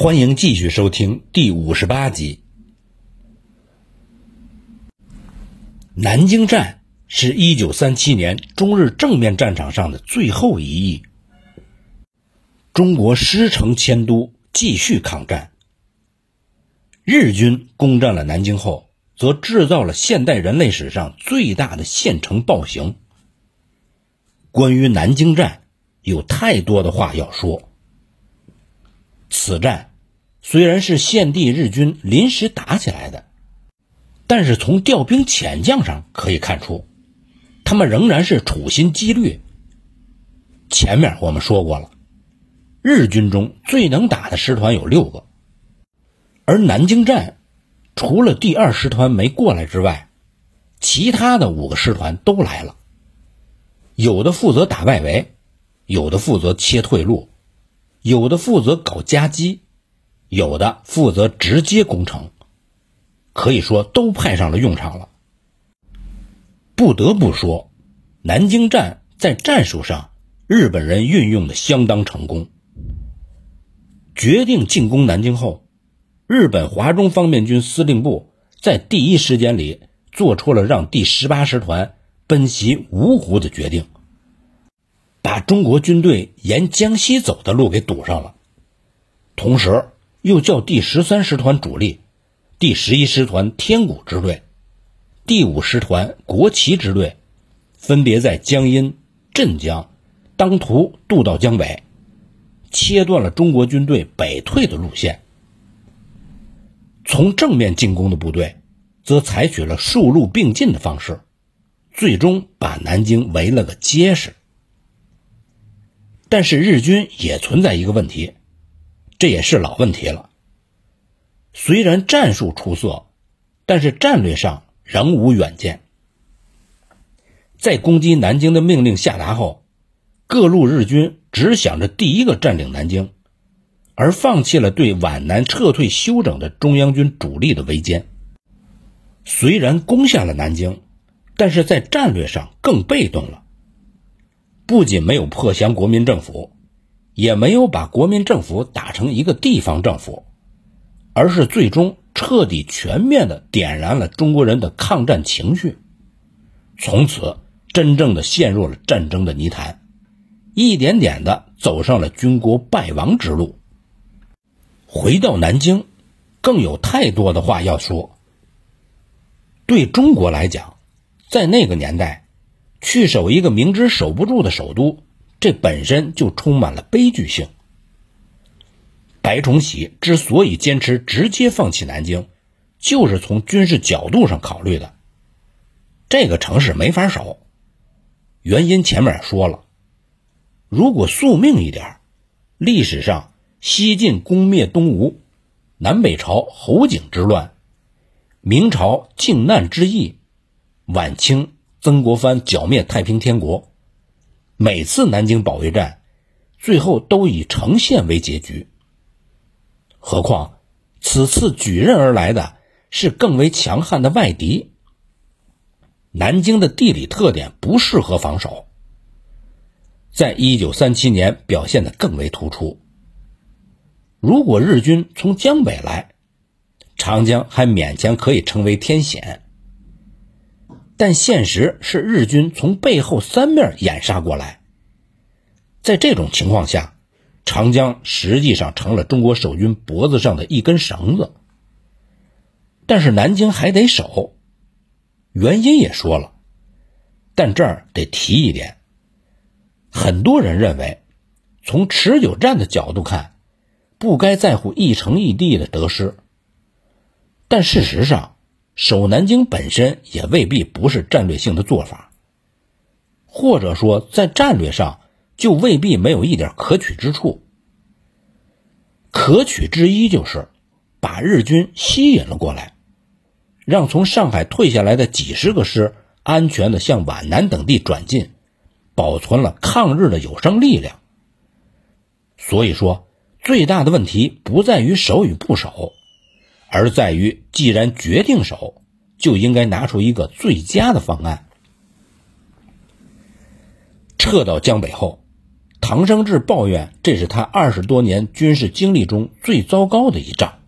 欢迎继续收听第五十八集。南京站是一九三七年中日正面战场上的最后一役，中国师承迁都，继续抗战。日军攻占了南京后，则制造了现代人类史上最大的县城暴行。关于南京站，有太多的话要说。此战虽然是现地日军临时打起来的，但是从调兵遣将上可以看出，他们仍然是处心积虑。前面我们说过了，日军中最能打的师团有六个，而南京站除了第二师团没过来之外，其他的五个师团都来了。有的负责打外围，有的负责切退路，有的负责搞夹击，有的负责直接攻城，可以说都派上了用场了。不得不说，南京站在战术上，日本人运用的相当成功。决定进攻南京后，日本华中方面军司令部在第一时间里做出了让第十八师团。奔袭芜湖的决定，把中国军队沿江西走的路给堵上了，同时又叫第十三师团主力、第十一师团天谷支队、第五师团国旗支队，分别在江阴、镇江当涂渡到江北，切断了中国军队北退的路线。从正面进攻的部队，则采取了数路并进的方式。最终把南京围了个结实，但是日军也存在一个问题，这也是老问题了。虽然战术出色，但是战略上仍无远见。在攻击南京的命令下达后，各路日军只想着第一个占领南京，而放弃了对皖南撤退休整的中央军主力的围歼。虽然攻下了南京。但是在战略上更被动了，不仅没有破降国民政府，也没有把国民政府打成一个地方政府，而是最终彻底全面的点燃了中国人的抗战情绪，从此真正的陷入了战争的泥潭，一点点的走上了军国败亡之路。回到南京，更有太多的话要说。对中国来讲。在那个年代，去守一个明知守不住的首都，这本身就充满了悲剧性。白崇禧之所以坚持直接放弃南京，就是从军事角度上考虑的。这个城市没法守，原因前面说了。如果宿命一点，历史上西晋攻灭东吴，南北朝侯景之乱，明朝靖难之役。晚清曾国藩剿灭太平天国，每次南京保卫战，最后都以城陷为结局。何况此次举刃而来的是更为强悍的外敌。南京的地理特点不适合防守，在一九三七年表现的更为突出。如果日军从江北来，长江还勉强可以称为天险。但现实是，日军从背后三面掩杀过来。在这种情况下，长江实际上成了中国守军脖子上的一根绳子。但是南京还得守，原因也说了。但这儿得提一点：很多人认为，从持久战的角度看，不该在乎一城一地的得失。但事实上，守南京本身也未必不是战略性的做法，或者说在战略上就未必没有一点可取之处。可取之一就是把日军吸引了过来，让从上海退下来的几十个师安全的向皖南等地转进，保存了抗日的有生力量。所以说，最大的问题不在于守与不守。而在于，既然决定守，就应该拿出一个最佳的方案。撤到江北后，唐生智抱怨这是他二十多年军事经历中最糟糕的一仗。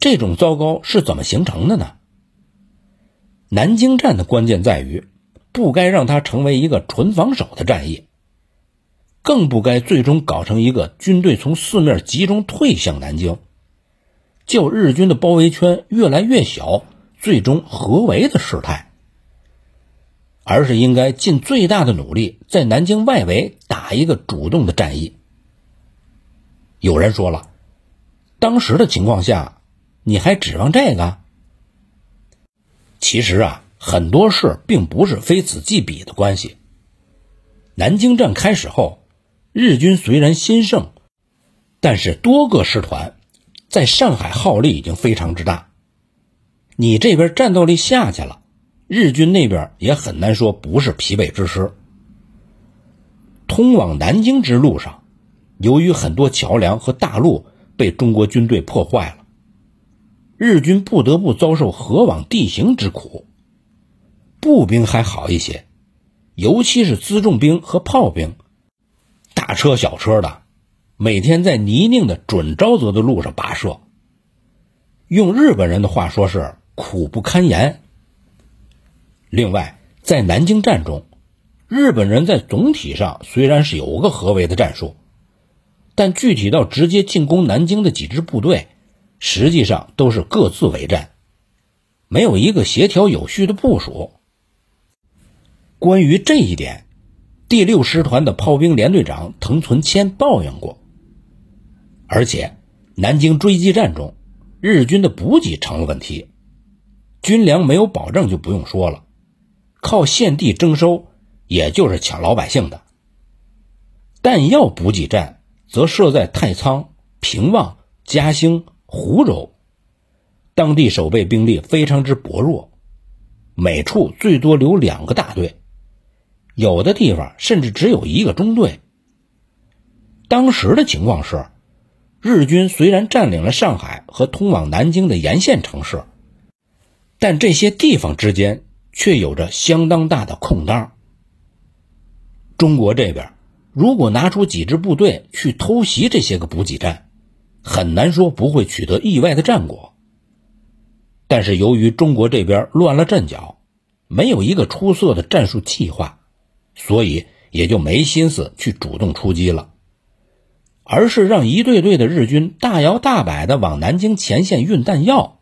这种糟糕是怎么形成的呢？南京战的关键在于，不该让它成为一个纯防守的战役，更不该最终搞成一个军队从四面集中退向南京，叫日军的包围圈越来越小，最终合围的事态。而是应该尽最大的努力，在南京外围打一个主动的战役。有人说了，当时的情况下，你还指望这个？其实啊，很多事并不是非此即彼的关系。南京战开始后，日军虽然兴盛，但是多个师团在上海耗力已经非常之大，你这边战斗力下去了。日军那边也很难说不是疲惫之师。通往南京之路上，由于很多桥梁和大路被中国军队破坏了，日军不得不遭受河网地形之苦。步兵还好一些，尤其是辎重兵和炮兵，大车小车的，每天在泥泞的准沼泽的路上跋涉。用日本人的话说是苦不堪言。另外，在南京战中，日本人在总体上虽然是有个合围的战术，但具体到直接进攻南京的几支部队，实际上都是各自为战，没有一个协调有序的部署。关于这一点，第六师团的炮兵连队长藤存谦抱怨过。而且，南京追击战中，日军的补给成了问题，军粮没有保证就不用说了。靠现地征收，也就是抢老百姓的。弹药补给站则设在太仓、平望、嘉兴、湖州，当地守备兵力非常之薄弱，每处最多留两个大队，有的地方甚至只有一个中队。当时的情况是，日军虽然占领了上海和通往南京的沿线城市，但这些地方之间。却有着相当大的空当。中国这边如果拿出几支部队去偷袭这些个补给站，很难说不会取得意外的战果。但是由于中国这边乱了阵脚，没有一个出色的战术计划，所以也就没心思去主动出击了，而是让一队队的日军大摇大摆的往南京前线运弹药。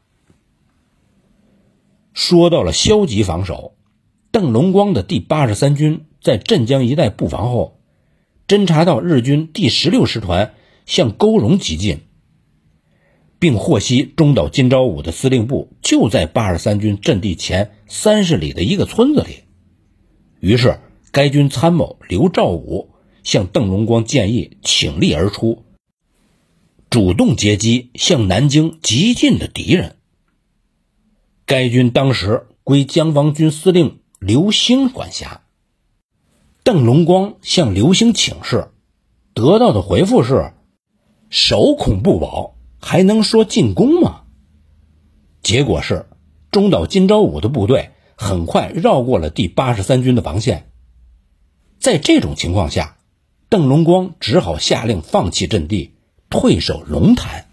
说到了消极防守，邓龙光的第八十三军在镇江一带布防后，侦察到日军第十六师团向沟荣急进，并获悉中岛今朝武的司令部就在八十三军阵地前三十里的一个村子里。于是，该军参谋刘兆武向邓龙光建议倾力而出，主动截击向南京急进的敌人。该军当时归江防军司令刘兴管辖。邓龙光向刘兴请示，得到的回复是：“守恐不保，还能说进攻吗？”结果是，中岛今朝武的部队很快绕过了第八十三军的防线。在这种情况下，邓龙光只好下令放弃阵地，退守龙潭。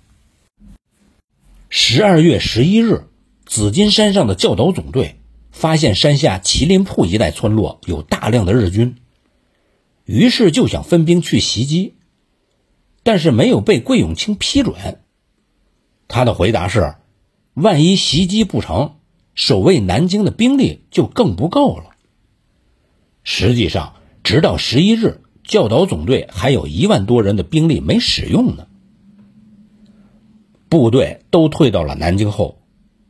十二月十一日。紫金山上的教导总队发现山下麒麟铺一带村落有大量的日军，于是就想分兵去袭击，但是没有被桂永清批准。他的回答是：万一袭击不成，守卫南京的兵力就更不够了。实际上，直到十一日，教导总队还有一万多人的兵力没使用呢。部队都退到了南京后。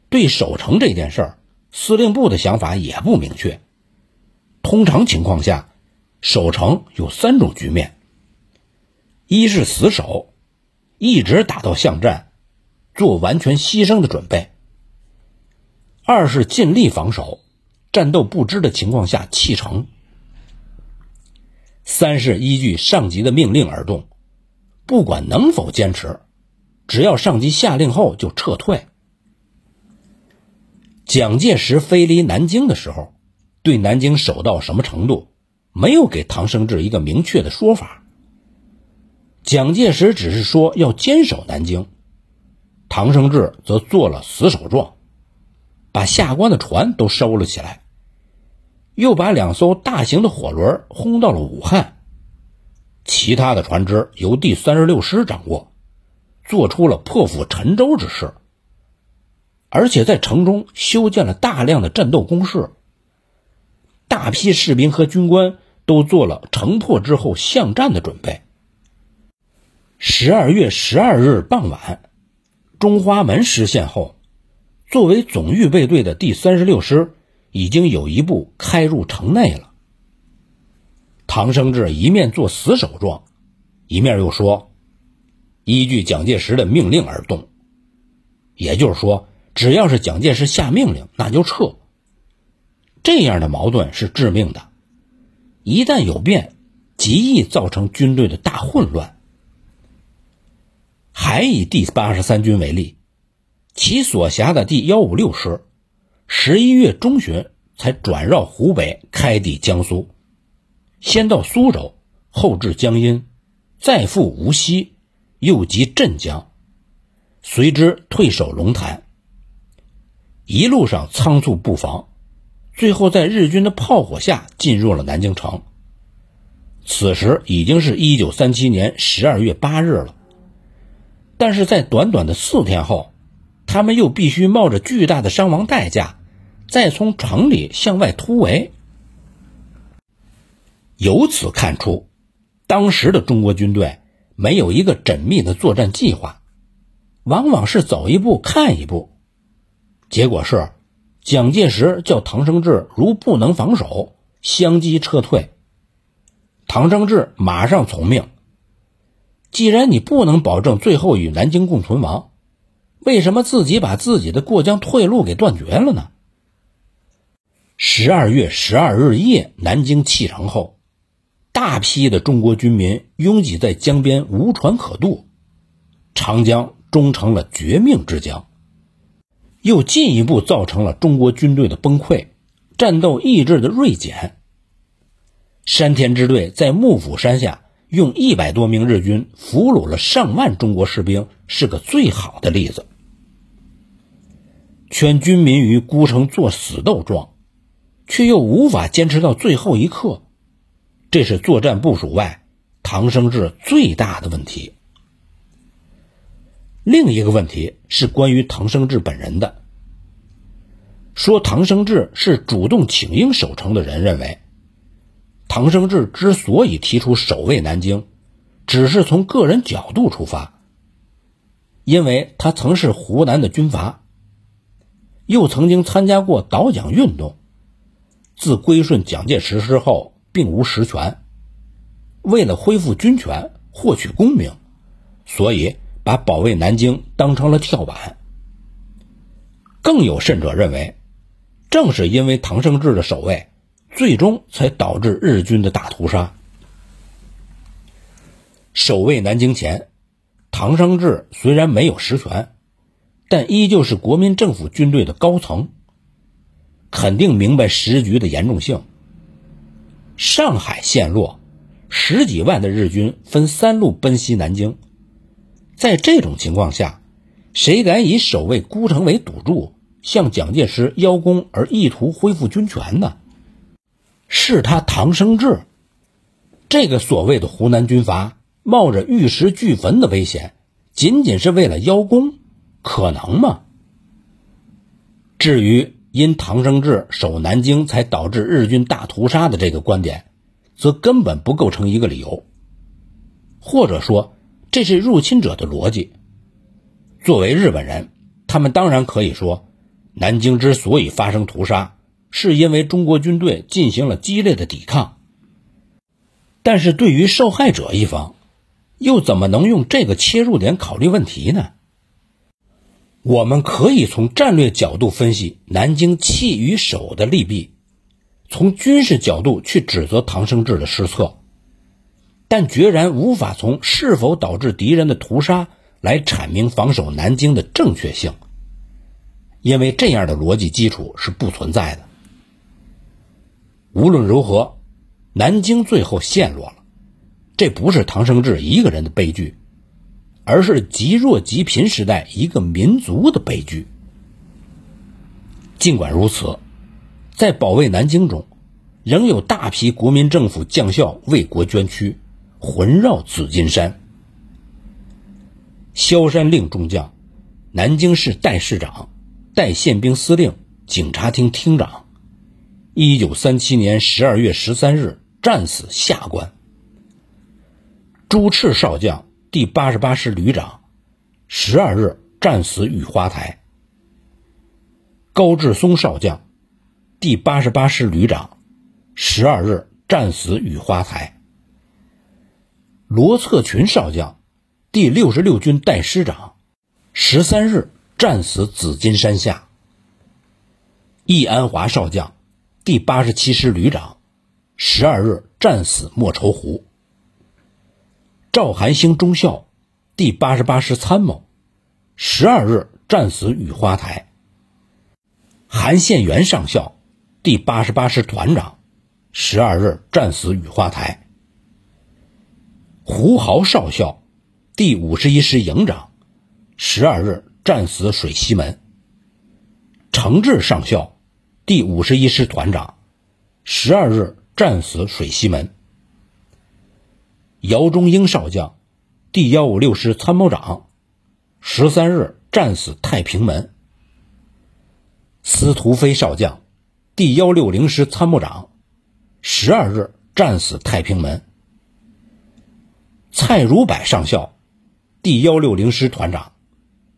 对守城这件事儿，司令部的想法也不明确。通常情况下，守城有三种局面：一是死守，一直打到巷战，做完全牺牲的准备；二是尽力防守，战斗不支的情况下弃城；三是依据上级的命令而动，不管能否坚持，只要上级下令后就撤退。蒋介石飞离南京的时候，对南京守到什么程度，没有给唐生智一个明确的说法。蒋介石只是说要坚守南京，唐生智则做了死守状，把下关的船都收了起来，又把两艘大型的火轮轰到了武汉，其他的船只由第三十六师掌握，做出了破釜沉舟之势，而且在城中修建了大量的战斗工事，大批士兵和军官都做了城破之后巷战的准备。十二月十二日傍晚，中华门失陷后，作为总预备队的第三十六师已经有一步开入城内了。唐生智一面做死守状，一面又说：“依据蒋介石的命令而动。”也就是说，只要是蒋介石下命令，那就撤。这样的矛盾是致命的，一旦有变，极易造成军队的大混乱。还以第八十三军为例，其所辖的第幺五六师，十一月中旬才转绕湖北，开抵江苏，先到苏州，后至江阴，再赴无锡，又及镇江，随之退守龙潭。一路上仓促布防，最后在日军的炮火下进入了南京城。此时已经是一九三七年十二月八日了。但是在短短的四天后，他们又必须冒着巨大的伤亡代价，再从城里向外突围。由此看出，当时的中国军队没有一个缜密的作战计划，往往是走一步看一步。结果是，蒋介石叫唐生智如不能防守，相机撤退。唐生智马上从命。既然你不能保证最后与南京共存亡，为什么自己把自己的过江退路给断绝了呢？十二月十二日夜，南京弃城后，大批的中国军民拥挤在江边，无船可渡，长江终成了绝命之江，又进一步造成了中国军队的崩溃，战斗意志的锐减。山田支队在幕府山下。用一百多名日军俘虏了上万中国士兵，是个最好的例子。劝军民于孤城作死斗状，却又无法坚持到最后一刻，这是作战部署外唐生智最大的问题。另一个问题是关于唐生智本人的，说唐生智是主动请缨守城的人认为。唐生智之所以提出守卫南京，只是从个人角度出发，因为他曾是湖南的军阀，又曾经参加过倒蒋运动，自归顺蒋介石之后并无实权，为了恢复军权、获取功名，所以把保卫南京当成了跳板。更有甚者认为，正是因为唐生智的守卫。最终才导致日军的大屠杀。守卫南京前，唐生智虽然没有实权，但依旧是国民政府军队的高层，肯定明白时局的严重性。上海陷落，十几万的日军分三路奔袭南京，在这种情况下，谁敢以守卫孤城为赌注，向蒋介石邀功而意图恢复军权呢？是他唐生智，这个所谓的湖南军阀，冒着玉石俱焚的危险，仅仅是为了邀功，可能吗？至于因唐生智守南京才导致日军大屠杀的这个观点，则根本不构成一个理由，或者说这是入侵者的逻辑。作为日本人，他们当然可以说，南京之所以发生屠杀。是因为中国军队进行了激烈的抵抗，但是对于受害者一方，又怎么能用这个切入点考虑问题呢？我们可以从战略角度分析南京弃与守的利弊，从军事角度去指责唐生智的失策，但决然无法从是否导致敌人的屠杀来阐明防守南京的正确性，因为这样的逻辑基础是不存在的。无论如何，南京最后陷落了，这不是唐生智一个人的悲剧，而是极弱极贫时代一个民族的悲剧。尽管如此，在保卫南京中，仍有大批国民政府将校为国捐躯，魂绕紫金山。萧山令中将，南京市代市长、代宪兵司令、警察厅厅长，一九三七年十二月十三日战死下关。朱赤少将，第八十八师旅长，十二日战死雨花台。高志松少将，第八十八师旅长，十二日战死雨花台。罗策群少将，第六十六军代师长，十三日战死紫金山下。易安华少将，第八十七师旅长，十二日战死莫愁湖。赵寒星中校，第八十八师参谋，十二日战死雨花台。韩宪元上校，第八十八师团长，十二日战死雨花台。胡豪少校，第五十一师营长，十二日战死水西门。程志上校，第五十一师团长，十二日战死水西门。姚中英少将，第幺五六师参谋长，十三日战死太平门。司徒飞少将，第幺六零师参谋长，十二日战死太平门。蔡如柏上校，第幺六零师团长，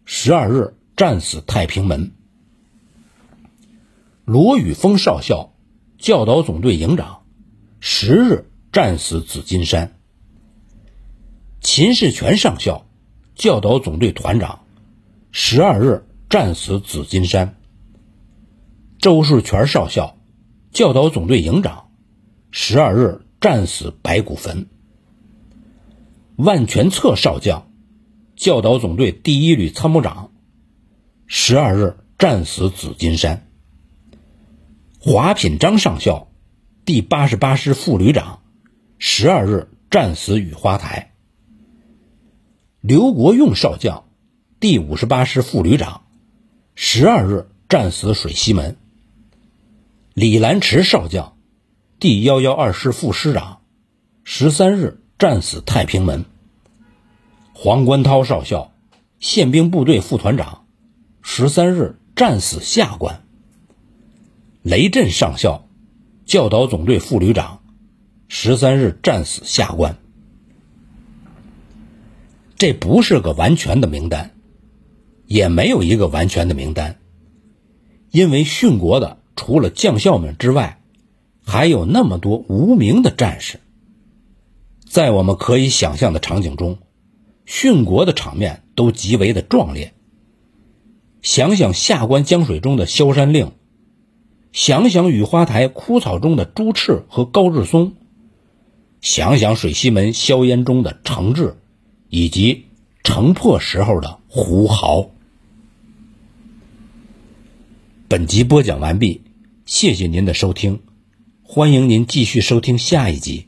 十二日战死太平门。罗宇峰少校，教导总队营长，十日战死紫金山。秦世全上校，教导总队团长，十二日战死紫金山。周世全少校，教导总队营长，十二日战死白骨坟。万全策少将，教导总队第一旅参谋长，十二日战死紫金山。华品章上校，第八十八师副旅长，十二日战死雨花台。刘国用少将，第五十八师副旅长，十二日战死水西门。李兰池少将，第幺幺二师副师长，十三日战死太平门。黄关涛少校，宪兵部队副团长，十三日战死下关。雷震上校，教导总队副旅长，十三日战死下关。这不是个完全的名单，也没有一个完全的名单，因为殉国的。除了将校们之外，还有那么多无名的战士。在我们可以想象的场景中，殉国的场面都极为的壮烈。想想下关江水中的萧山令，想想雨花台枯草中的朱赤和高志松，想想水西门硝烟中的程志，以及城破时候的胡豪。本集播讲完毕。谢谢您的收听，欢迎您继续收听下一集。